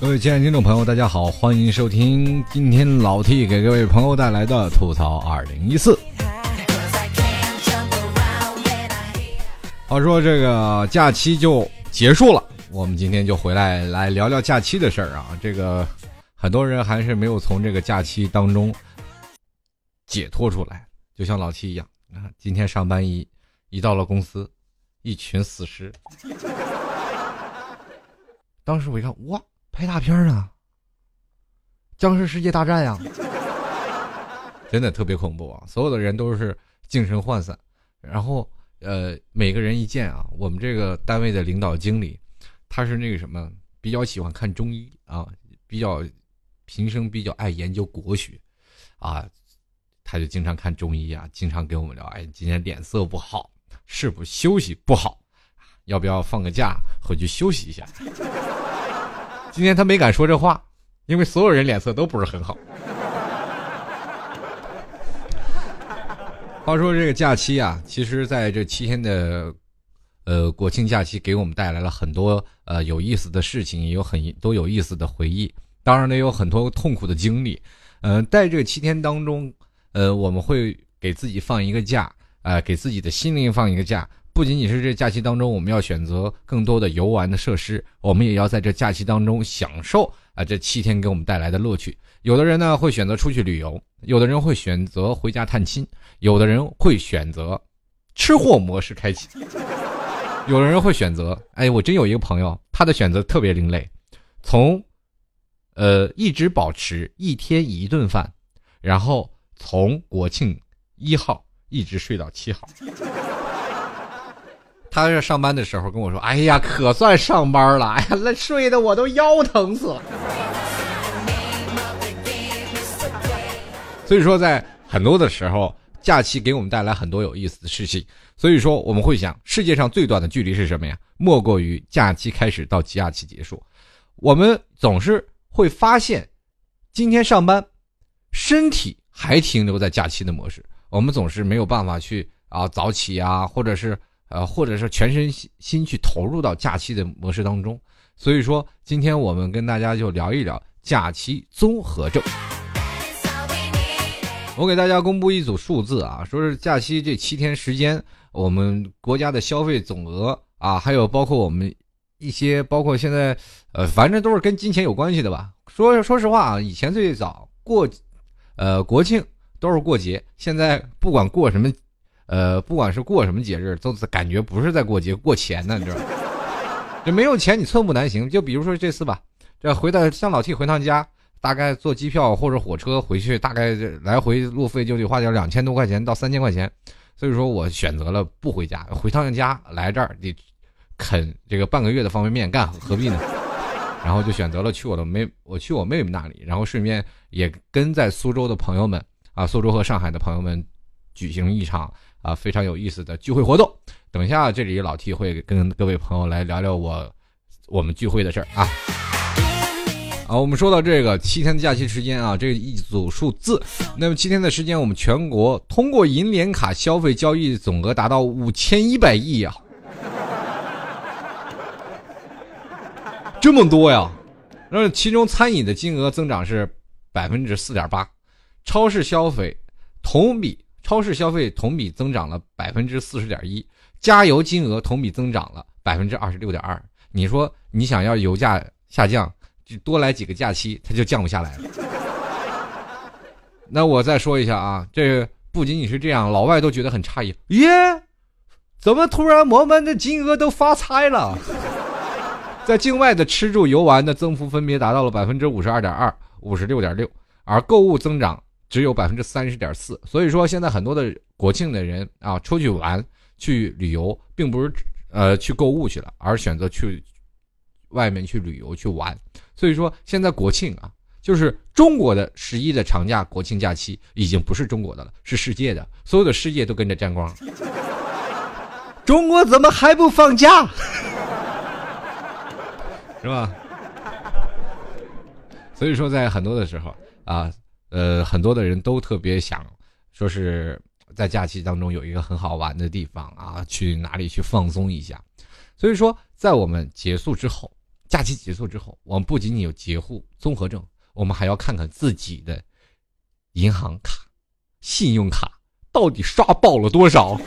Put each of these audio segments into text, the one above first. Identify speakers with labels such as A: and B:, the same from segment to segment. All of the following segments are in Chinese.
A: 各位亲爱的听众朋友，大家好，欢迎收听今天老 T 给各位朋友带来的吐槽二零一四。话说这个假期就结束了，我们今天就回来来聊聊假期的事儿啊。这个很多人还是没有从这个假期当中解脱出来，就像老七一样啊。今天上班一一到了公司，一群死尸。当时我一看，哇！拍大片呢，僵尸世界大战呀，真的特别恐怖啊！所有的人都是精神涣散，然后呃，每个人一见啊，我们这个单位的领导经理，他是那个什么，比较喜欢看中医啊，比较平生比较爱研究国学啊，他就经常看中医啊，经常跟我们聊，哎，今天脸色不好，是不休息不好，要不要放个假回去休息一下？今天他没敢说这话，因为所有人脸色都不是很好。话说这个假期啊，其实在这七天的，呃，国庆假期给我们带来了很多呃有意思的事情，也有很都有意思的回忆。当然呢，有很多痛苦的经历。嗯，在这七天当中，呃，我们会给自己放一个假，呃，给自己的心灵放一个假。不仅仅是这假期当中，我们要选择更多的游玩的设施，我们也要在这假期当中享受啊这七天给我们带来的乐趣。有的人呢会选择出去旅游，有的人会选择回家探亲，有的人会选择吃货模式开启，有的人会选择，哎，我真有一个朋友，他的选择特别另类，从呃一直保持一天一顿饭，然后从国庆一号一直睡到七号。他在上班的时候跟我说：“哎呀，可算上班了！哎呀，那睡的我都腰疼死了。”所以说，在很多的时候，假期给我们带来很多有意思的事情。所以说，我们会想，世界上最短的距离是什么呀？莫过于假期开始到假期结束。我们总是会发现，今天上班，身体还停留在假期的模式。我们总是没有办法去啊早起啊，或者是。呃，或者是全身心心去投入到假期的模式当中，所以说今天我们跟大家就聊一聊假期综合症。我给大家公布一组数字啊，说是假期这七天时间，我们国家的消费总额啊，还有包括我们一些包括现在呃，反正都是跟金钱有关系的吧。说说实话啊，以前最早过呃国庆都是过节，现在不管过什么。呃，不管是过什么节日，都感觉不是在过节，过钱呢，你知道吗？这没有钱，你寸步难行。就比如说这次吧，这回到像老 T 回趟家，大概坐机票或者火车回去，大概来回路费就得花掉两千多块钱到三千块钱。所以说我选择了不回家，回趟家来这儿得啃这个半个月的方便面，干何必呢？然后就选择了去我的妹，我去我妹妹那里，然后顺便也跟在苏州的朋友们啊，苏州和上海的朋友们举行一场。啊，非常有意思的聚会活动。等一下，这里老 T 会跟各位朋友来聊聊我我们聚会的事儿啊。啊，我们说到这个七天的假期时间啊，这一组数字。那么七天的时间，我们全国通过银联卡消费交易总额达到五千一百亿呀，这么多呀！那其中餐饮的金额增长是百分之四点八，超市消费同比。超市消费同比增长了百分之四十点一，加油金额同比增长了百分之二十六点二。你说你想要油价下降，多来几个假期，它就降不下来了。那我再说一下啊，这不仅仅是这样，老外都觉得很诧异，耶，怎么突然我们的金额都发财了？在境外的吃住游玩的增幅分别达到了百分之五十二点二、五十六点六，而购物增长。只有百分之三十点四，所以说现在很多的国庆的人啊，出去玩、去旅游，并不是呃去购物去了，而选择去外面去旅游去玩。所以说现在国庆啊，就是中国的十一的长假国庆假期已经不是中国的了，是世界的，所有的世界都跟着沾光。中国怎么还不放假？是吧？所以说，在很多的时候啊，呃，很多的人都特别想说是在假期当中有一个很好玩的地方啊，去哪里去放松一下。所以说，在我们结束之后，假期结束之后，我们不仅仅有截户综合症，我们还要看看自己的银行卡、信用卡到底刷爆了多少。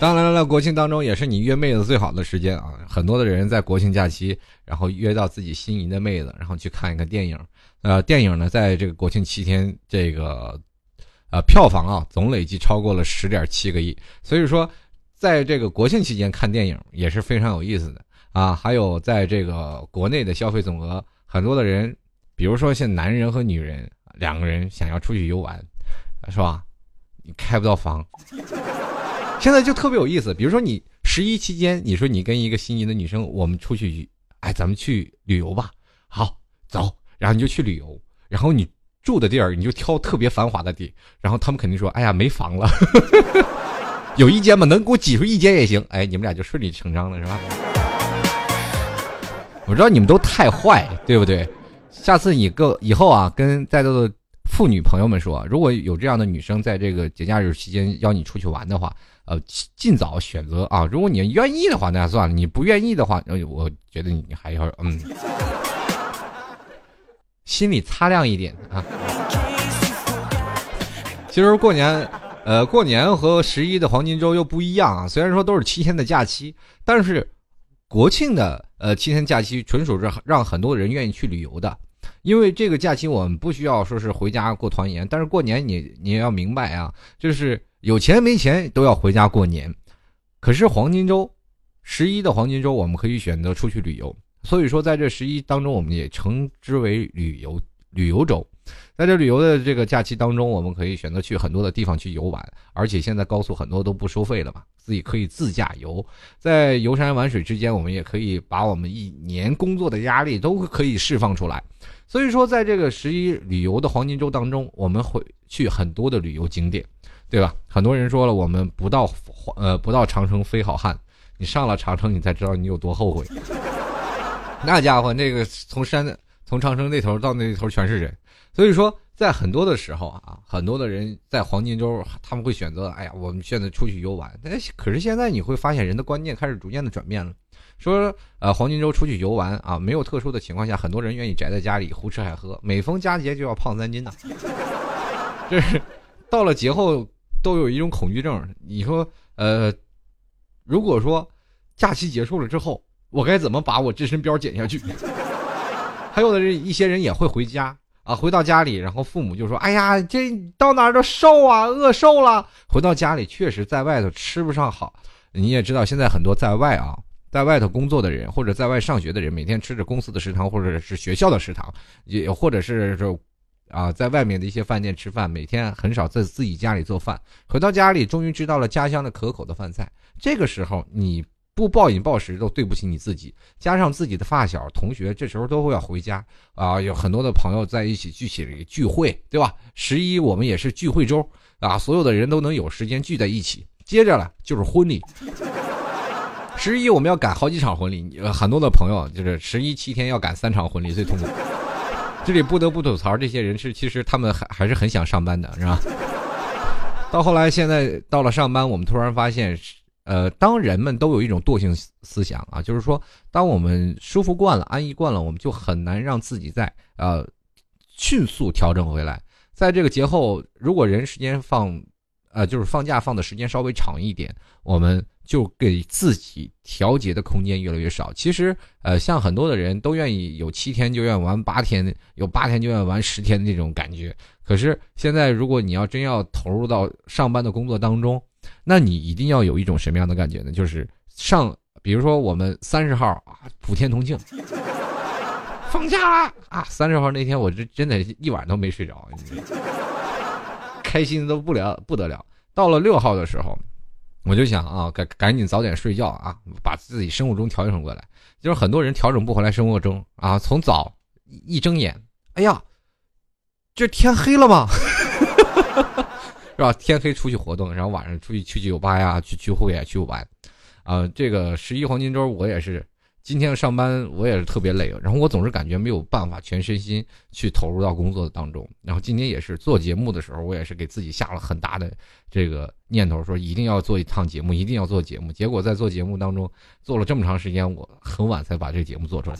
A: 当然了，国庆当中也是你约妹子最好的时间啊！很多的人在国庆假期，然后约到自己心仪的妹子，然后去看一个电影。呃，电影呢，在这个国庆七天，这个呃票房啊，总累计超过了十点七个亿。所以说，在这个国庆期间看电影也是非常有意思的啊！还有在这个国内的消费总额，很多的人，比如说像男人和女人两个人想要出去游玩，是吧？你开不到房。现在就特别有意思，比如说你十一期间，你说你跟一个心仪的女生，我们出去，哎，咱们去旅游吧，好，走，然后你就去旅游，然后你住的地儿你就挑特别繁华的地，然后他们肯定说，哎呀，没房了，有一间吗？能给我挤出一间也行，哎，你们俩就顺理成章了，是吧？我知道你们都太坏，对不对？下次你个以后啊，跟在座的妇女朋友们说，如果有这样的女生在这个节假日期间邀你出去玩的话。呃，尽早选择啊！如果你愿意的话，那算了；你不愿意的话，我觉得你还要嗯，心里擦亮一点啊。其实过年，呃，过年和十一的黄金周又不一样啊。虽然说都是七天的假期，但是国庆的呃七天假期纯属是让很多人愿意去旅游的，因为这个假期我们不需要说是回家过团圆，但是过年你你也要明白啊，就是。有钱没钱都要回家过年，可是黄金周，十一的黄金周我们可以选择出去旅游。所以说，在这十一当中，我们也称之为旅游旅游周。在这旅游的这个假期当中，我们可以选择去很多的地方去游玩，而且现在高速很多都不收费了嘛，自己可以自驾游。在游山玩水之间，我们也可以把我们一年工作的压力都可以释放出来。所以说，在这个十一旅游的黄金周当中，我们会去很多的旅游景点。对吧？很多人说了，我们不到呃不到长城非好汉，你上了长城，你才知道你有多后悔。那家伙，那个从山从长城那头到那头全是人，所以说在很多的时候啊，很多的人在黄金周他们会选择，哎呀，我们现在出去游玩。但可是现在你会发现，人的观念开始逐渐的转变了，说呃黄金周出去游玩啊，没有特殊的情况下，很多人愿意宅在家里胡吃海喝，每逢佳节就要胖三斤呐。这是到了节后。都有一种恐惧症。你说，呃，如果说假期结束了之后，我该怎么把我这身膘减下去？还有的人，一些人也会回家啊，回到家里，然后父母就说：“哎呀，这到哪儿都瘦啊，饿瘦了。”回到家里，确实在外头吃不上好。你也知道，现在很多在外啊，在外头工作的人或者在外上学的人，每天吃着公司的食堂或者是学校的食堂，也或者是说。啊，在外面的一些饭店吃饭，每天很少在自己家里做饭。回到家里，终于知道了家乡的可口的饭菜。这个时候，你不暴饮暴食都对不起你自己。加上自己的发小、同学，这时候都会要回家啊，有很多的朋友在一起聚起聚会，对吧？十一我们也是聚会周啊，所有的人都能有时间聚在一起。接着了就是婚礼，十一我们要赶好几场婚礼，很多的朋友就是十一七天要赶三场婚礼，最痛苦。这里不得不吐槽，这些人是其实他们还还是很想上班的，是吧？到后来，现在到了上班，我们突然发现，呃，当人们都有一种惰性思想啊，就是说，当我们舒服惯了、安逸惯了，我们就很难让自己在呃迅速调整回来。在这个节后，如果人时间放，呃，就是放假放的时间稍微长一点，我们。就给自己调节的空间越来越少。其实，呃，像很多的人都愿意有七天就愿意玩八天，有八天就愿意玩十天的那种感觉。可是现在，如果你要真要投入到上班的工作当中，那你一定要有一种什么样的感觉呢？就是上，比如说我们三十号啊，普天同庆，放假了啊！三十号那天，我这真的一晚都没睡着，开心的都不了不得了。到了六号的时候。我就想啊，赶赶紧早点睡觉啊，把自己生物钟调整过来。就是很多人调整不回来生物钟啊，从早一睁眼，哎呀，这天黑了吗？是吧？天黑出去活动，然后晚上出去去酒吧呀，去聚会啊，去玩啊，这个十一黄金周我也是。今天上班我也是特别累，然后我总是感觉没有办法全身心去投入到工作当中。然后今天也是做节目的时候，我也是给自己下了很大的这个念头，说一定要做一趟节目，一定要做节目。结果在做节目当中做了这么长时间，我很晚才把这个节目做出来，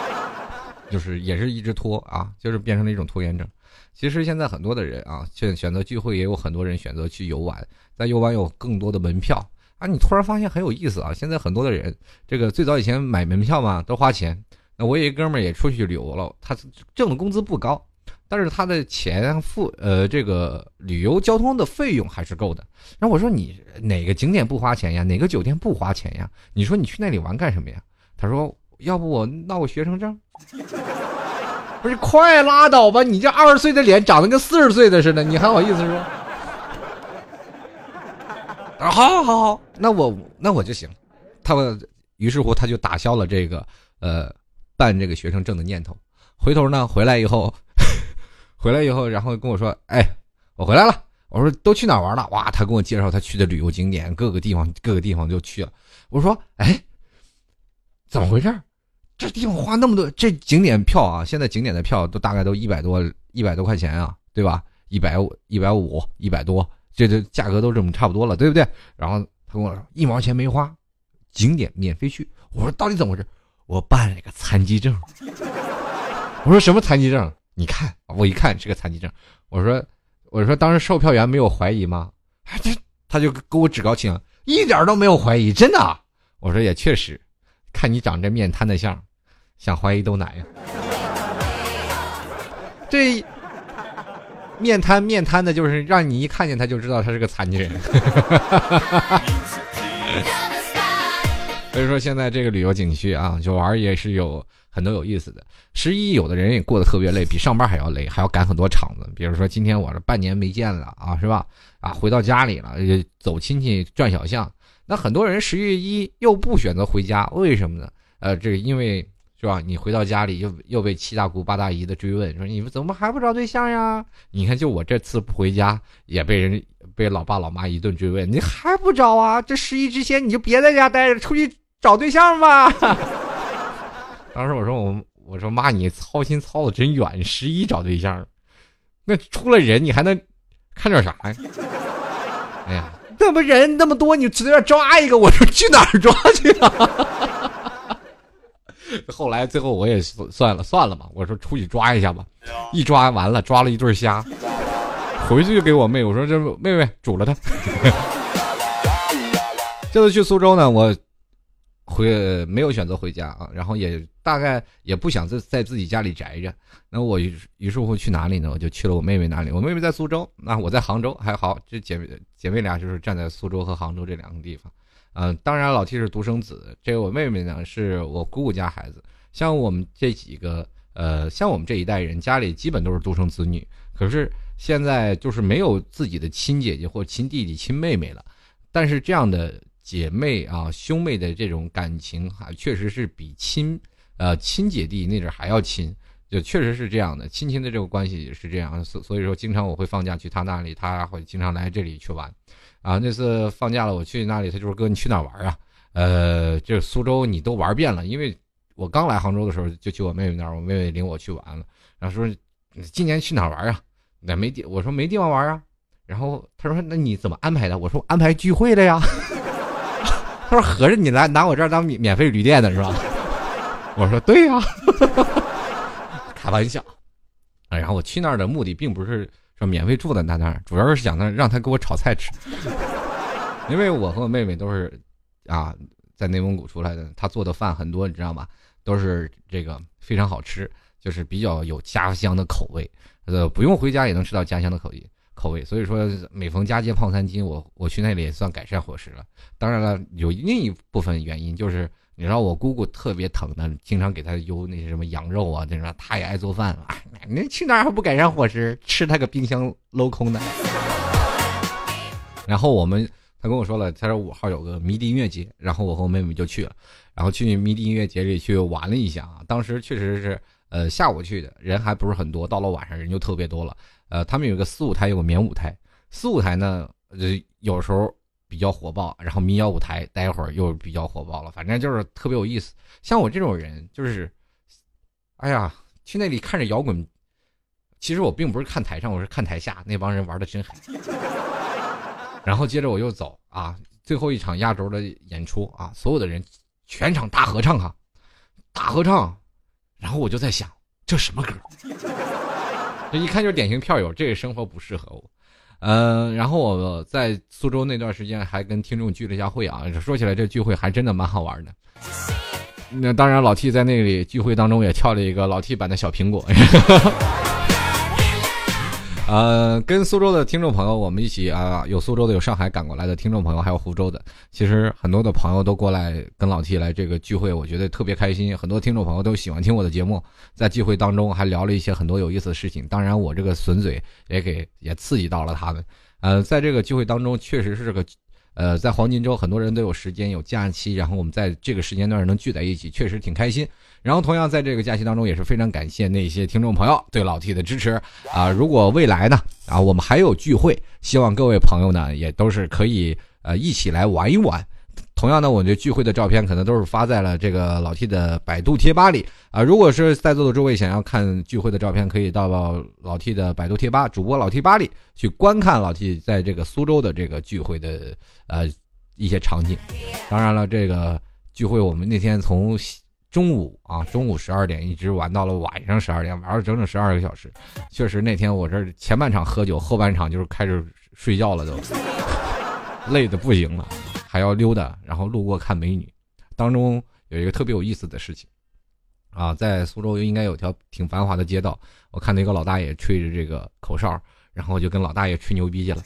A: 就是也是一直拖啊，就是变成了一种拖延症。其实现在很多的人啊，选选择聚会，也有很多人选择去游玩，在游玩有更多的门票。啊，你突然发现很有意思啊！现在很多的人，这个最早以前买门票嘛都花钱。那我有一哥们儿也出去旅游了，他挣的工资不高，但是他的钱付呃这个旅游交通的费用还是够的。然后我说你哪个景点不花钱呀？哪个酒店不花钱呀？你说你去那里玩干什么呀？他说要不我闹个学生证？不是快拉倒吧！你这二十岁的脸长得跟四十岁的似的，你还好意思说？好，好，好，好，那我那我就行，他们于是乎他就打消了这个呃办这个学生证的念头。回头呢回来以后，回来以后，然后跟我说：“哎，我回来了。”我说：“都去哪玩了？”哇，他跟我介绍他去的旅游景点，各个地方各个地方就去了。我说：“哎，怎么回事？这地方花那么多，这景点票啊，现在景点的票都大概都一百多一百多块钱啊，对吧？一百五一百五一百多。”这这价格都这么差不多了，对不对？然后他跟我说一毛钱没花，景点免费去。我说到底怎么回事？我办了个残疾证。我说什么残疾证？你看，我一看是个残疾证。我说我说当时售票员没有怀疑吗？他他就给我趾高气扬，一点都没有怀疑，真的。我说也确实，看你长这面瘫的相，想怀疑都难呀。这。面瘫面瘫的，就是让你一看见他就知道他是个残疾人。所以说现在这个旅游景区啊，就玩也是有很多有意思的。十一有的人也过得特别累，比上班还要累，还要赶很多场子。比如说今天我这半年没见了啊，是吧？啊，回到家里了，走亲戚转小巷。那很多人十月一又不选择回家，为什么呢？呃，这个因为。是吧？你回到家里又又被七大姑八大姨的追问，说你们怎么还不找对象呀？你看，就我这次不回家，也被人被老爸老妈一顿追问，你还不找啊？这十一之前你就别在家待着，出去找对象吧。当时我说我我说妈，你操心操的真远，十一找对象，那出了人你还能看点啥呀？哎呀，那么人那么多，你随便抓一个，我说去哪儿抓去啊？后来最后我也算了算了嘛，我说出去抓一下吧，一抓完了抓了一对虾，回去就给我妹我说这妹妹煮了它。这次去苏州呢，我回没有选择回家啊，然后也大概也不想在在自己家里宅着，那我于是乎去哪里呢？我就去了我妹妹那里，我妹妹在苏州，那我在杭州还好，这姐妹姐妹俩就是站在苏州和杭州这两个地方。嗯，当然老 T 是独生子，这个我妹妹呢是我姑姑家孩子。像我们这几个，呃，像我们这一代人，家里基本都是独生子女。可是现在就是没有自己的亲姐姐或亲弟弟、亲妹妹了。但是这样的姐妹啊、兄妹的这种感情，还确实是比亲，呃，亲姐弟那阵还要亲。就确实是这样的，亲情的这个关系也是这样。所所以说，经常我会放假去他那里，他会经常来这里去玩。啊，那次放假了，我去那里，他就说：“哥，你去哪玩啊？”呃，这苏州你都玩遍了，因为我刚来杭州的时候就去我妹妹那儿，我妹妹领我去玩了。然后说：“今年去哪玩啊？”那没地，我说没地方玩啊。然后他说：“那你怎么安排的？”我说：“安排聚会的呀。”他说：“合着你来拿我这儿当免免费旅店的是吧？” 我说：“对呀。”玩笑。然后我去那儿的目的并不是。说免费住在他那儿，主要是想让让他给我炒菜吃，因为我和我妹妹都是啊，在内蒙古出来的，他做的饭很多，你知道吗？都是这个非常好吃，就是比较有家乡的口味，呃，不用回家也能吃到家乡的口味口味。所以说，每逢佳节胖三斤，我我去那里也算改善伙食了。当然了，有另一部分原因就是。你知道我姑姑特别疼她，经常给她邮那些什么羊肉啊，那啥，她，也爱做饭啊。你去哪儿还不改善伙食，吃他个冰箱镂空的。然后我们，他跟我说了，他说五号有个迷笛音乐节，然后我和我妹妹就去了，然后去迷笛音乐节里去玩了一下啊。当时确实是，呃，下午去的人还不是很多，到了晚上人就特别多了。呃，他们有个四舞台，有个棉舞台。四舞台呢，呃，有时候比较火爆，然后民谣舞台待会儿又比较火爆了，反正就是特别有意思。像我这种人，就是，哎呀，去那里看着摇滚，其实我并不是看台上，我是看台下那帮人玩的真狠。然后接着我又走啊，最后一场压轴的演出啊，所有的人全场大合唱啊，大合唱，然后我就在想，这什么歌？这一看就是典型票友，这个生活不适合我。嗯，然后我在苏州那段时间还跟听众聚了一下会啊，说起来这聚会还真的蛮好玩的。那当然，老 T 在那里聚会当中也跳了一个老 T 版的小苹果。呃，跟苏州的听众朋友，我们一起啊，有苏州的，有上海赶过来的听众朋友，还有湖州的。其实很多的朋友都过来跟老 T 来这个聚会，我觉得特别开心。很多听众朋友都喜欢听我的节目，在聚会当中还聊了一些很多有意思的事情。当然，我这个损嘴也给也刺激到了他们。呃，在这个聚会当中，确实是个。呃，在黄金周，很多人都有时间有假期，然后我们在这个时间段能聚在一起，确实挺开心。然后同样在这个假期当中，也是非常感谢那些听众朋友对老 T 的支持啊。如果未来呢，啊，我们还有聚会，希望各位朋友呢也都是可以呃一起来玩一玩。同样呢，我这聚会的照片可能都是发在了这个老 T 的百度贴吧里啊。如果是在座的诸位想要看聚会的照片，可以到老 T 的百度贴吧主播老 T 吧里去观看老 T 在这个苏州的这个聚会的呃一些场景。当然了，这个聚会我们那天从中午啊中午十二点一直玩到了晚上十二点，玩了整整十二个小时。确实那天我这前半场喝酒，后半场就是开始睡觉了，都累的不行了。还要溜达，然后路过看美女，当中有一个特别有意思的事情，啊，在苏州应该有条挺繁华的街道，我看那个老大爷吹着这个口哨，然后就跟老大爷吹牛逼去了，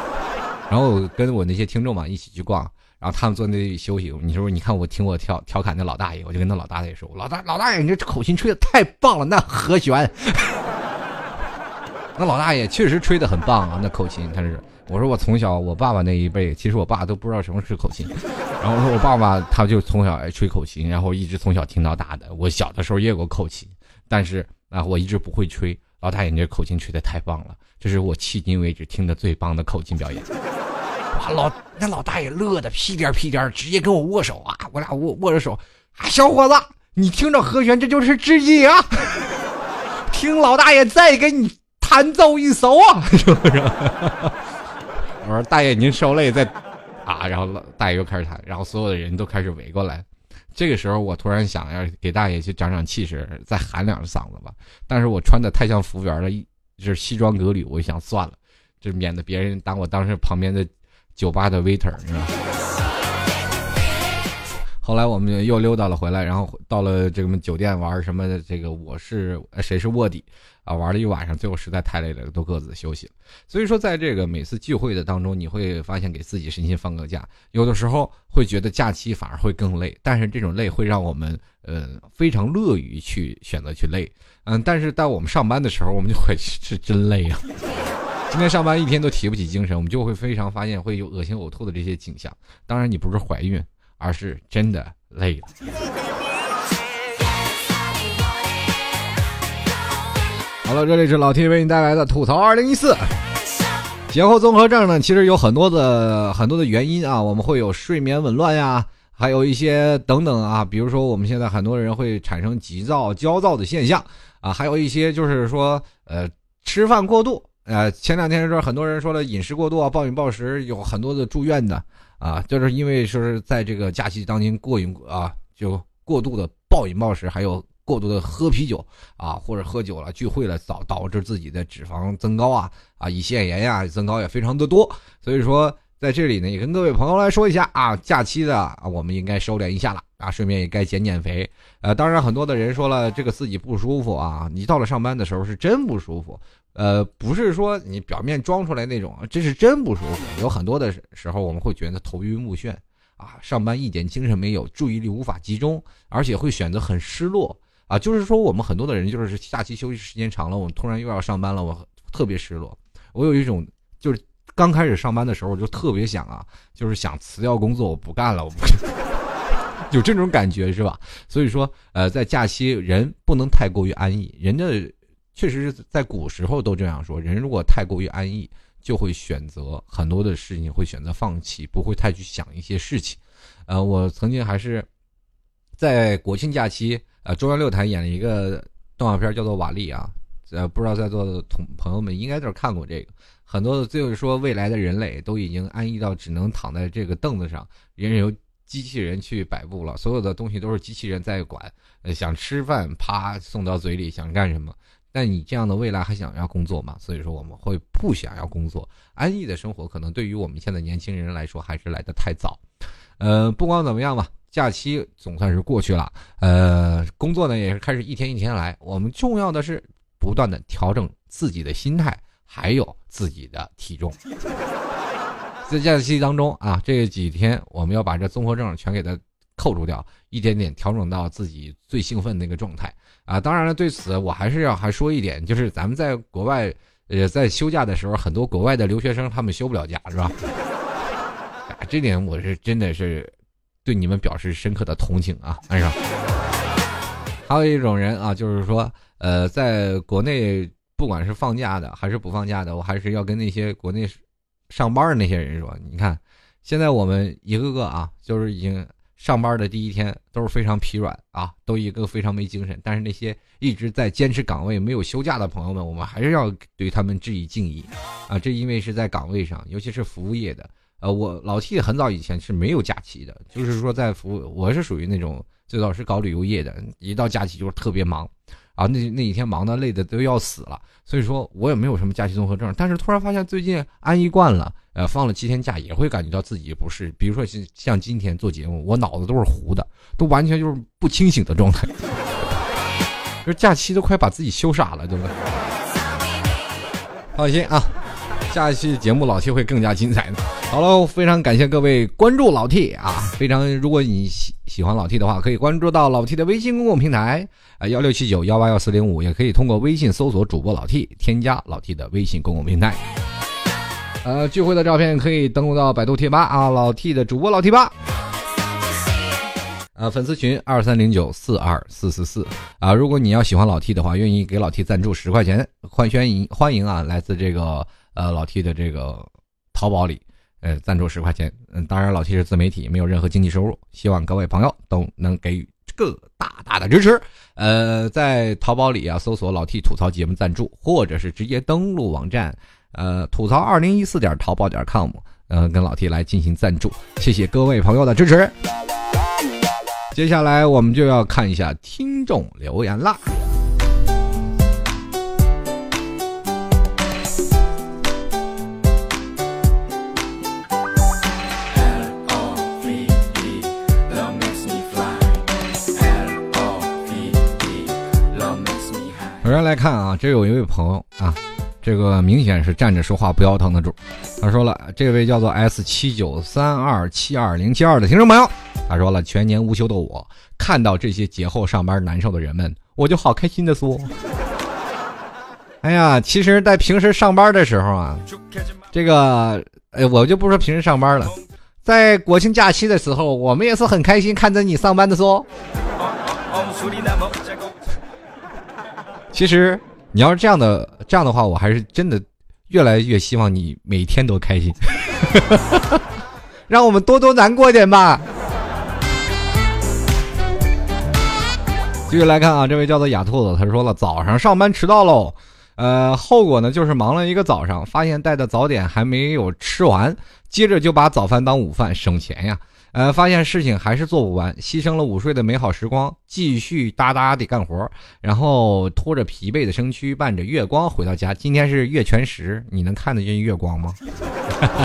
A: 然后我跟我那些听众嘛一起去逛，然后他们坐那里休息，你说你看我听我调调侃那老大爷，我就跟那老大爷说，老大老大爷你这口琴吹的太棒了，那和弦，那老大爷确实吹的很棒啊，那口琴他是。我说我从小我爸爸那一辈，其实我爸都不知道什么是口琴。然后我说我爸爸他就从小爱吹口琴，然后一直从小听到大的。我小的时候也有个口琴，但是啊我一直不会吹。老大爷，你这口琴吹的太棒了，这是我迄今为止听的最棒的口琴表演。哇，老那老大爷乐的屁颠屁颠，直接跟我握手啊！我俩握握着手，小伙子，你听着和弦，这就是知己啊！听老大爷再给你弹奏一首啊，是不是？我说大爷，您受累再，啊，然后老大爷又开始弹，然后所有的人都开始围过来。这个时候，我突然想要给大爷去长长气势，再喊两嗓子吧。但是我穿的太像服务员了，就是西装革履，我想算了，就免得别人当我当时旁边的酒吧的 waiter，是吧？后来我们又溜达了回来，然后到了这个酒店玩什么？这个我是谁是卧底？啊，玩了一晚上，最后实在太累了，都各自休息了。所以说，在这个每次聚会的当中，你会发现给自己身心放个假，有的时候会觉得假期反而会更累，但是这种累会让我们呃非常乐于去选择去累。嗯，但是在我们上班的时候，我们就会是真累啊。今天上班一天都提不起精神，我们就会非常发现会有恶心呕吐的这些景象。当然，你不是怀孕，而是真的累了。好了，这里是老 T 为你带来的吐槽二零一四。节后综合症呢，其实有很多的很多的原因啊，我们会有睡眠紊乱呀，还有一些等等啊，比如说我们现在很多人会产生急躁、焦躁的现象啊，还有一些就是说呃吃饭过度，呃前两天说很多人说了饮食过度啊，暴饮暴食，有很多的住院的啊，就是因为说是在这个假期当中过瘾啊，就过度的暴饮暴食，还有。过度的喝啤酒啊，或者喝酒了聚会了，导导致自己的脂肪增高啊啊，胰腺炎呀增高也非常的多。所以说在这里呢，也跟各位朋友来说一下啊，假期的啊，我们应该收敛一下了啊，顺便也该减减肥。呃，当然很多的人说了，这个自己不舒服啊，你到了上班的时候是真不舒服。呃，不是说你表面装出来那种，这是真不舒服。有很多的时候我们会觉得头晕目眩啊，上班一点精神没有，注意力无法集中，而且会选择很失落。啊，就是说我们很多的人，就是假期休息时间长了，我们突然又要上班了，我特别失落。我有一种，就是刚开始上班的时候，就特别想啊，就是想辞掉工作，我不干了，我不，有这种感觉是吧？所以说，呃，在假期人不能太过于安逸，人的确实是在古时候都这样说，人如果太过于安逸，就会选择很多的事情，会选择放弃，不会太去想一些事情。呃，我曾经还是在国庆假期，呃，中央六台演了一个动画片，叫做《瓦力》啊。呃，不知道在座的同朋友们应该都是看过这个。很多的就是说，未来的人类都已经安逸到只能躺在这个凳子上，人由机器人去摆布了，所有的东西都是机器人在管。呃，想吃饭，啪送到嘴里，想干什么？但你这样的未来还想要工作吗？所以说我们会不想要工作，安逸的生活可能对于我们现在年轻人来说还是来得太早。呃，不管怎么样吧，假期总算是过去了。呃，工作呢也是开始一天一天来。我们重要的是。不断的调整自己的心态，还有自己的体重。在假期当中啊，这几天我们要把这综合症全给它扣除掉，一点点调整到自己最兴奋那个状态啊。当然了，对此我还是要还说一点，就是咱们在国外，呃，在休假的时候，很多国外的留学生他们休不了假，是吧？这点我是真的是对你们表示深刻的同情啊，安生。还有一种人啊，就是说。呃，在国内，不管是放假的还是不放假的，我还是要跟那些国内上班的那些人说：，你看，现在我们一个个啊，就是已经上班的第一天都是非常疲软啊，都一个非常没精神。但是那些一直在坚持岗位、没有休假的朋友们，我们还是要对他们致以敬意啊！这因为是在岗位上，尤其是服务业的。呃，我老 T 很早以前是没有假期的，就是说在服务，我是属于那种最早是搞旅游业的，一到假期就是特别忙。啊，那那几天忙的累的都要死了，所以说我也没有什么假期综合症。但是突然发现最近安逸惯了，呃，放了七天假也会感觉到自己不是，比如说像像今天做节目，我脑子都是糊的，都完全就是不清醒的状态，就假期都快把自己羞傻了，对不对？放心啊。下一期节目老 T 会更加精彩的。好了，非常感谢各位关注老 T 啊！非常，如果你喜喜欢老 T 的话，可以关注到老 T 的微信公共平台啊，幺六七九幺八幺四零五，也可以通过微信搜索主播老 T，添加老 T 的微信公共平台。呃，聚会的照片可以登录到百度贴吧啊，老 T 的主播老 T 吧。呃，粉丝群二三零九四二四四四啊，如果你要喜欢老 T 的话，愿意给老 T 赞助十块钱，欢迎欢迎啊，来自这个。呃，老 T 的这个淘宝里，呃，赞助十块钱。嗯，当然老 T 是自媒体，没有任何经济收入。希望各位朋友都能给予个大大的支持。呃，在淘宝里啊，搜索“老 T 吐槽节目赞助”，或者是直接登录网站，呃，吐槽二零一四点淘宝点 com，呃，跟老 T 来进行赞助。谢谢各位朋友的支持。接下来我们就要看一下听众留言啦。首先来看啊，这有一位朋友啊，这个明显是站着说话不腰疼的主。他说了，这位叫做 S 七九三二七二零七二的听众朋友，他说了，全年无休的我，看到这些节后上班难受的人们，我就好开心的说，哎呀，其实，在平时上班的时候啊，这个，哎，我就不说平时上班了，在国庆假期的时候，我们也是很开心看着你上班的说。其实你要是这样的这样的话，我还是真的越来越希望你每天都开心，让我们多多难过点吧。继续来看啊，这位叫做雅兔子，他说了早上上班迟到喽，呃，后果呢就是忙了一个早上，发现带的早点还没有吃完，接着就把早饭当午饭，省钱呀。呃，发现事情还是做不完，牺牲了午睡的美好时光，继续哒哒的干活，然后拖着疲惫的身躯，伴着月光回到家。今天是月全食，你能看得见月光吗？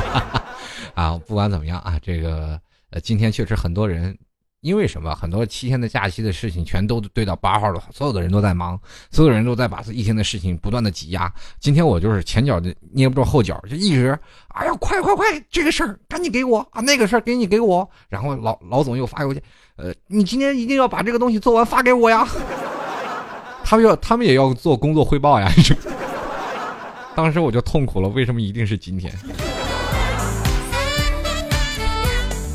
A: 啊，不管怎么样啊，这个呃，今天确实很多人。因为什么？很多七天的假期的事情全都堆到八号了，所有的人都在忙，所有人都在把这一天的事情不断的挤压。今天我就是前脚的捏不住后脚，就一直，哎呀，快快快，这个事儿赶紧给我啊，那个事儿给你给我。然后老老总又发邮件，呃，你今天一定要把这个东西做完发给我呀。他们要，他们也要做工作汇报呀。当时我就痛苦了，为什么一定是今天？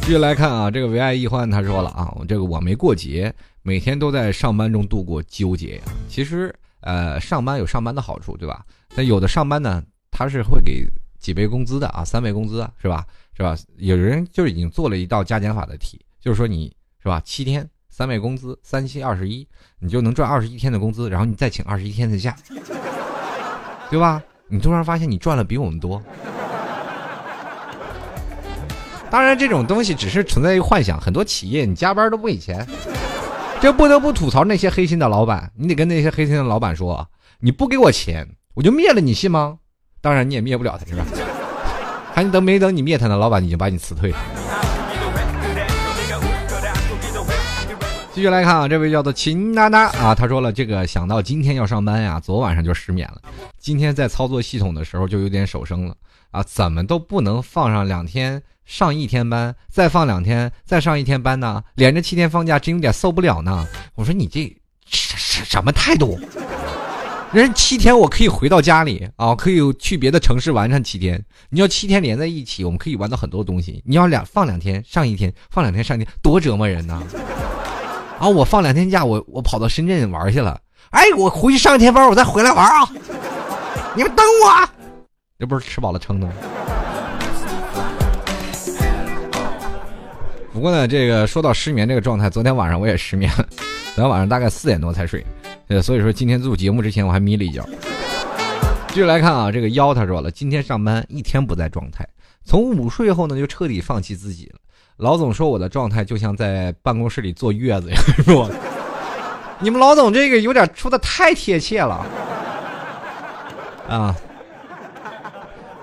A: 继续来看啊，这个唯爱易欢他说了啊，这个我没过节，每天都在上班中度过纠结呀。其实，呃，上班有上班的好处，对吧？但有的上班呢，他是会给几倍工资的啊，三倍工资是吧？是吧？有人就已经做了一道加减法的题，就是说你是吧，七天三倍工资，三七二十一，你就能赚二十一天的工资，然后你再请二十一天的假，对吧？你突然发现你赚了比我们多。当然，这种东西只是存在于幻想，很多企业你加班都不给钱，这不得不吐槽那些黑心的老板。你得跟那些黑心的老板说，你不给我钱，我就灭了你，信吗？当然你也灭不了他，是吧？还等没等你灭他呢，老板已经把你辞退了。继续来看啊，这位叫做秦娜娜啊，他说了，这个想到今天要上班呀，昨晚上就失眠了，今天在操作系统的时候就有点手生了啊，怎么都不能放上两天。上一天班，再放两天，再上一天班呢？连着七天放假，真有点受不了呢。我说你这什什什么态度？人七天我可以回到家里啊，可以去别的城市玩上七天。你要七天连在一起，我们可以玩到很多东西。你要两放两天上一天，放两天上一天，多折磨人呢！啊，我放两天假，我我跑到深圳玩去了。哎，我回去上一天班，我再回来玩啊！你们等我，这不是吃饱了撑的吗？不过呢，这个说到失眠这个状态，昨天晚上我也失眠了，昨天晚上大概四点多才睡，呃，所以说今天做节目之前我还眯了一觉。继续来看啊，这个妖他说了，今天上班一天不在状态，从午睡后呢就彻底放弃自己了。老总说我的状态就像在办公室里坐月子一样，说 你们老总这个有点说的太贴切了啊。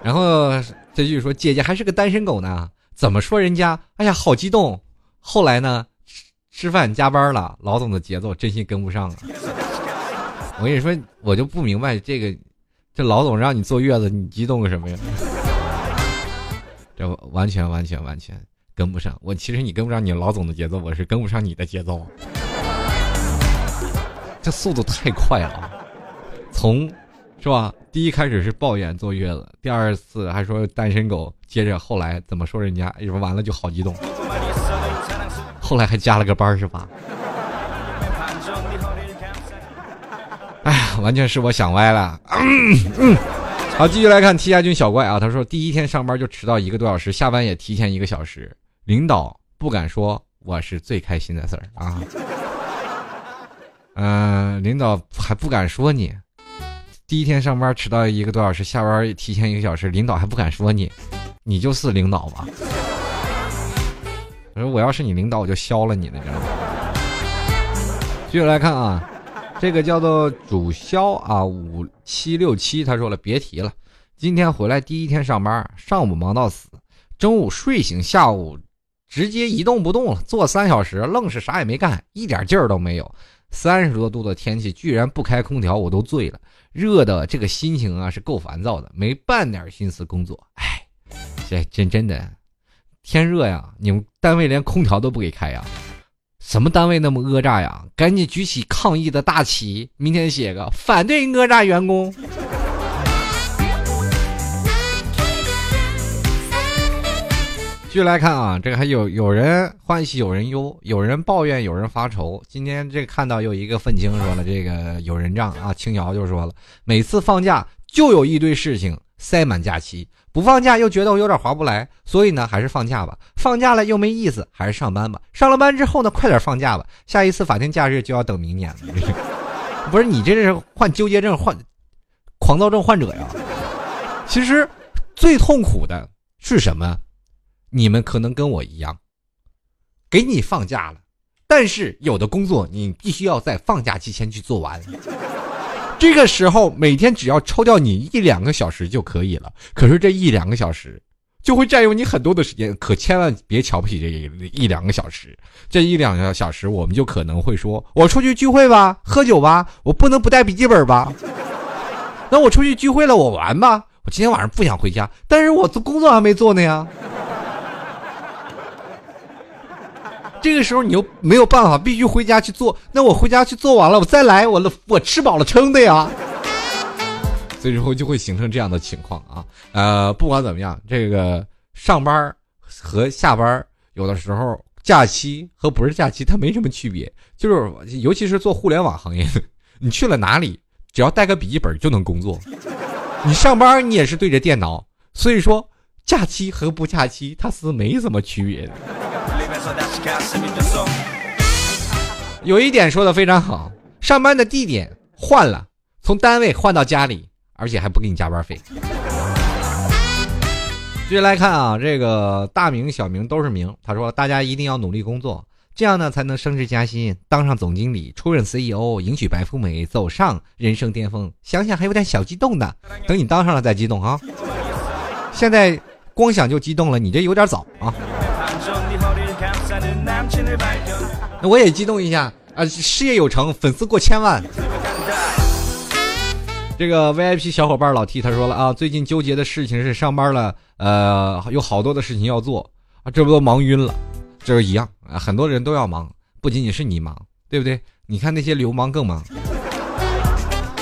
A: 然后这句说姐姐还是个单身狗呢。怎么说人家？哎呀，好激动！后来呢，吃饭加班了，老总的节奏真心跟不上了。我跟你说，我就不明白这个，这老总让你坐月子，你激动个什么呀？这完全完全完全跟不上。我其实你跟不上你老总的节奏，我是跟不上你的节奏。这速度太快了，从。是吧？第一开始是抱怨坐月子，第二次还说单身狗，接着后来怎么说人家？一说完了就好激动，后来还加了个班是吧？哎呀，完全是我想歪了。嗯 好，继续来看 T 家军小怪啊，他说第一天上班就迟到一个多小时，下班也提前一个小时，领导不敢说我是最开心的事儿啊。嗯，领导还不敢说你。第一天上班迟到一个多小时，下班提前一个小时，领导还不敢说你，你就是领导吧？我说我要是你领导，我就削了你了，知道吗？继续来看啊，这个叫做主销啊五七六七，他说了别提了，今天回来第一天上班，上午忙到死，中午睡醒，下午直接一动不动了，坐三小时，愣是啥也没干，一点劲儿都没有。三十多度的天气，居然不开空调，我都醉了。热的这个心情啊，是够烦躁的，没半点心思工作。哎，这真真的，天热呀，你们单位连空调都不给开呀？什么单位那么讹诈呀？赶紧举起抗议的大旗，明天写个反对讹诈员工。继续来看啊，这个还有有人欢喜有人忧，有人抱怨有人发愁。今天这看到有一个愤青说了，这个有人账啊，青瑶就说了，每次放假就有一堆事情塞满假期，不放假又觉得我有点划不来，所以呢还是放假吧。放假了又没意思，还是上班吧。上了班之后呢，快点放假吧，下一次法定假日就要等明年了。不是你这是患纠结症患狂躁症患者呀？其实最痛苦的是什么？你们可能跟我一样，给你放假了，但是有的工作你必须要在放假期前去做完。这个时候每天只要抽掉你一两个小时就可以了，可是这一两个小时就会占用你很多的时间，可千万别瞧不起这一两个小时。这一两个小时，我们就可能会说：“我出去聚会吧，喝酒吧，我不能不带笔记本吧？” 那我出去聚会了，我玩吧。我今天晚上不想回家，但是我做工作还没做呢呀。这个时候你又没有办法，必须回家去做。那我回家去做完了，我再来，我我吃饱了撑的呀。所以之后就会形成这样的情况啊。呃，不管怎么样，这个上班和下班有的时候假期和不是假期它没什么区别，就是尤其是做互联网行业，你去了哪里，只要带个笔记本就能工作。你上班你也是对着电脑，所以说，假期和不假期它是没什么区别的。有一点说的非常好，上班的地点换了，从单位换到家里，而且还不给你加班费。继续来看啊，这个大名小名都是名。他说：“大家一定要努力工作，这样呢才能升职加薪，当上总经理，出任 CEO，迎娶白富美，走上人生巅峰。想想还有点小激动呢，等你当上了再激动啊！现在光想就激动了，你这有点早啊。那我也激动一下啊，事业有成，粉丝过千万。”这个 VIP 小伙伴老 T 他说了啊，最近纠结的事情是上班了，呃，有好多的事情要做啊，这不都忙晕了？这一样啊，很多人都要忙，不仅仅是你忙，对不对？你看那些流氓更忙。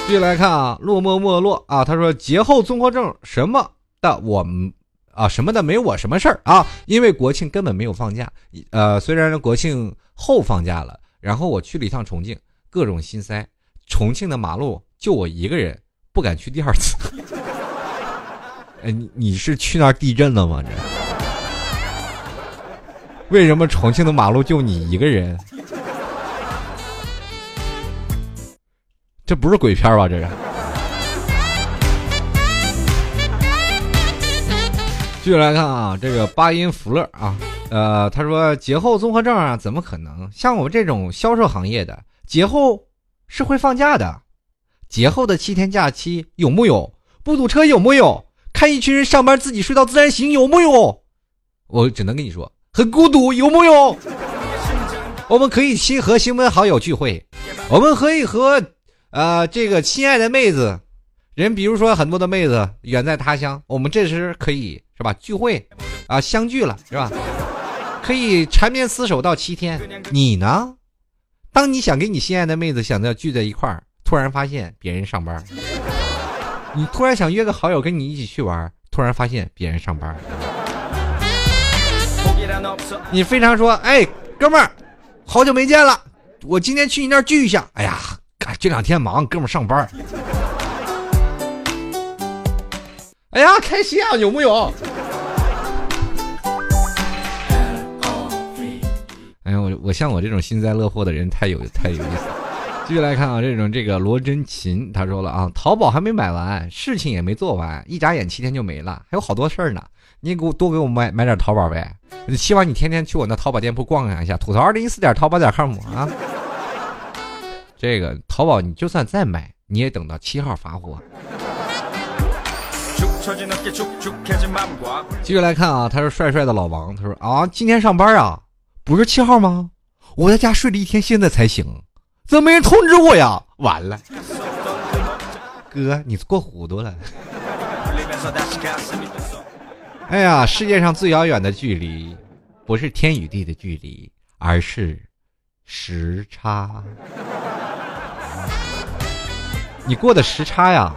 A: 继续来看啊，落寞没落啊，他说节后综合症什么的，我们啊什么的没我什么事儿啊，因为国庆根本没有放假，呃，虽然国庆后放假了，然后我去了一趟重庆，各种心塞，重庆的马路就我一个人。不敢去第二次。哎，你你是去那儿地震了吗？这为什么重庆的马路就你一个人？这不是鬼片吧？这是。继续来看啊，这个八音福乐啊，呃，他说节后综合症啊，怎么可能？像我们这种销售行业的，节后是会放假的。节后的七天假期有木有？不堵车有木有？看一群人上班自己睡到自然醒有木有？我只能跟你说，很孤独有木有？我们可以亲和新闻好友聚会，我们可以和呃这个亲爱的妹子，人比如说很多的妹子远在他乡，我们这时可以是吧聚会啊相聚了是吧？可以缠绵厮守到七天。你呢？当你想跟你心爱的妹子想要聚在一块儿。突然发现别人上班，你突然想约个好友跟你一起去玩，突然发现别人上班，你非常说：“哎，哥们儿，好久没见了，我今天去你那儿聚一下。”哎呀，这两天忙，哥们儿上班。哎呀，开心啊，有木有？哎呀，我我像我这种幸灾乐祸的人，太有太有意思。继续来看啊，这种这个罗真琴他说了啊，淘宝还没买完，事情也没做完，一眨眼七天就没了，还有好多事儿呢。你给我多给我买买点淘宝呗，希望你天天去我那淘宝店铺逛一下，吐槽二零一四点淘宝点 com 啊。这个淘宝你就算再买，你也等到七号发货。继续来看啊，他是帅帅的老王，他说啊，今天上班啊，不是七号吗？我在家睡了一天，现在才醒。怎么没人通知我呀？完了，哥，你过糊涂了。哎呀，世界上最遥远的距离，不是天与地的距离，而是时差。你过的时差呀，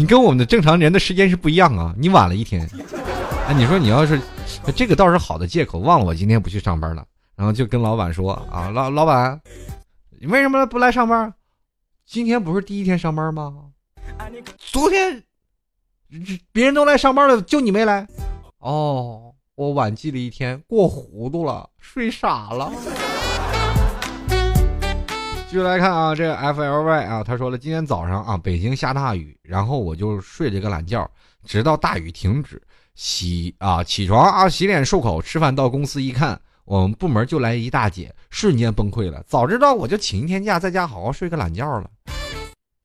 A: 你跟我们的正常人的时间是不一样啊，你晚了一天。哎，你说你要是这个倒是好的借口，忘了我今天不去上班了，然后就跟老板说啊，老老板。你为什么不来上班？今天不是第一天上班吗？昨天别人都来上班了，就你没来。哦，我晚记了一天，过糊涂了，睡傻了。继续来看啊，这个 F L Y 啊，他说了，今天早上啊，北京下大雨，然后我就睡了个懒觉，直到大雨停止，洗啊起床啊，洗脸漱口，吃饭，到公司一看。我们部门就来一大姐，瞬间崩溃了。早知道我就请一天假，在家好好睡个懒觉了。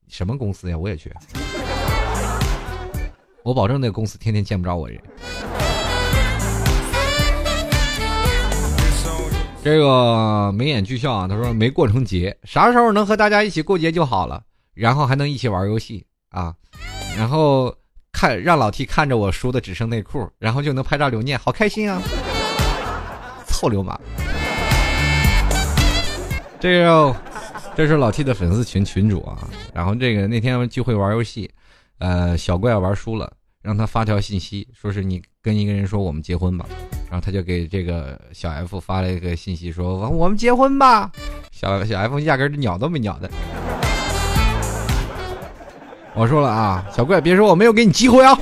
A: 什么公司呀？我也去。我保证那个公司天天见不着我人。这个眉眼俱笑啊，他说没过成节，啥时候能和大家一起过节就好了，然后还能一起玩游戏啊，然后看让老 T 看着我输的只剩内裤，然后就能拍照留念，好开心啊。臭流氓！这个这是老 T 的粉丝群群主啊。然后这个那天聚会玩游戏，呃，小怪玩输了，让他发条信息，说是你跟一个人说我们结婚吧。然后他就给这个小 F 发了一个信息，说我们结婚吧。小小 F 压根鸟都没鸟的。我说了啊，小怪别说我没有给你机会啊。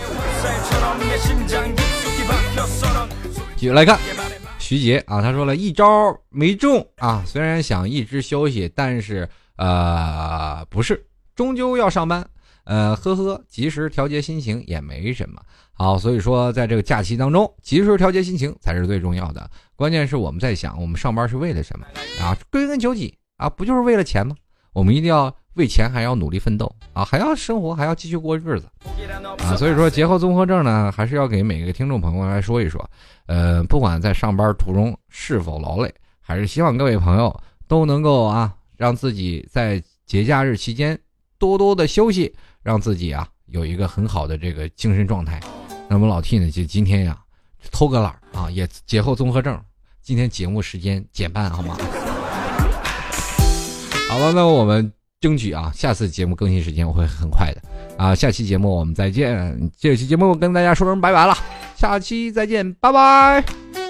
A: 继续来看，徐杰啊，他说了一招没中啊，虽然想一直休息，但是呃不是，终究要上班。呃，呵呵，及时调节心情也没什么。好，所以说在这个假期当中，及时调节心情才是最重要的。关键是我们在想，我们上班是为了什么啊？归根究底啊，不就是为了钱吗？我们一定要为钱还要努力奋斗啊，还要生活，还要继续过日子啊。所以说，节后综合症呢，还是要给每个听众朋友来说一说。呃，不管在上班途中是否劳累，还是希望各位朋友都能够啊，让自己在节假日期间多多的休息。让自己啊有一个很好的这个精神状态。那么老 T 呢，就今天呀偷个懒啊，也节后综合症。今天节目时间减半好吗？好了，那我们争取啊，下次节目更新时间我会很快的啊。下期节目我们再见。这期节目跟大家说声拜拜了，下期再见，拜拜。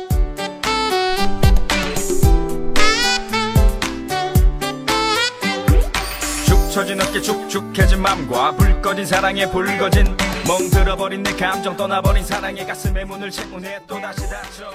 A: 처진 어깨 축축해진 맘과 불 꺼진 사랑에 불거진 멍들어버린 내 감정 떠나버린 사랑의 가슴에 문을 채우네. 또다시 닫혀